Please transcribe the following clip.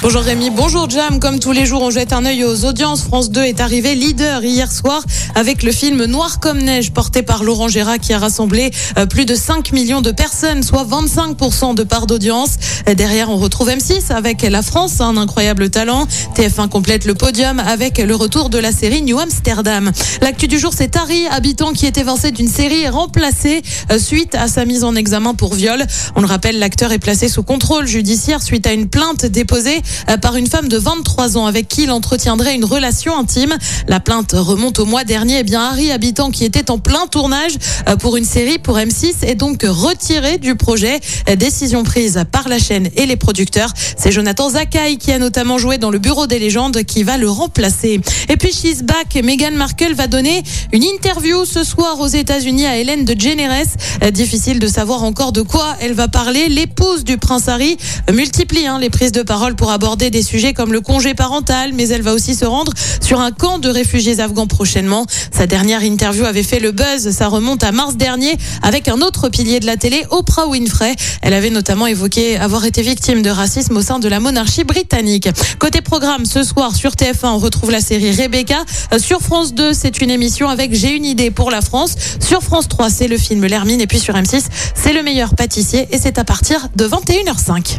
Bonjour Rémi, bonjour Jam. Comme tous les jours, on jette un œil aux audiences. France 2 est arrivé leader hier soir avec le film Noir comme neige porté par Laurent Gérard qui a rassemblé euh, plus de 5 millions de personnes, soit 25% de part d'audience. Derrière, on retrouve M6 avec La France, un incroyable talent. TF1 complète le podium avec le retour de la série New Amsterdam. L'actu du jour, c'est Harry, habitant qui est évincé d'une série et remplacé euh, suite à sa mise en examen pour viol. On le rappelle, l'acteur est placé sous contrôle judiciaire suite à une plainte déposée euh, par une femme de 23 ans avec qui il entretiendrait une relation intime. La plainte remonte au mois dernier. Eh bien, Harry, habitant qui était en plein tournage euh, pour une série pour M6, est donc retiré du projet. Euh, Décision prise par la chaîne et les producteurs. C'est Jonathan Zakai qui a notamment joué dans le Bureau des légendes qui va le remplacer. Et puis, she's back. Meghan Markle va donner une interview ce soir aux États-Unis à Hélène de Générès. Euh, Difficile de savoir encore de quoi elle va parler. L'épouse du prince Harry multiplie hein, les prises de parole pour aborder des sujets comme le congé parental, mais elle va aussi se rendre sur un camp de réfugiés afghans prochainement. Sa dernière interview avait fait le buzz. Ça remonte à mars dernier avec un autre pilier de la télé, Oprah Winfrey. Elle avait notamment évoqué avoir été victime de racisme au sein de la monarchie britannique. Côté programme, ce soir sur TF1, on retrouve la série Rebecca. Euh, Sur France 2, c'est une émission avec J'ai une idée pour la France. Sur France 3, c'est le film L'Hermine. Et puis sur M6, c'est le meilleur pâtissier. Et c'est à partir de 21h05.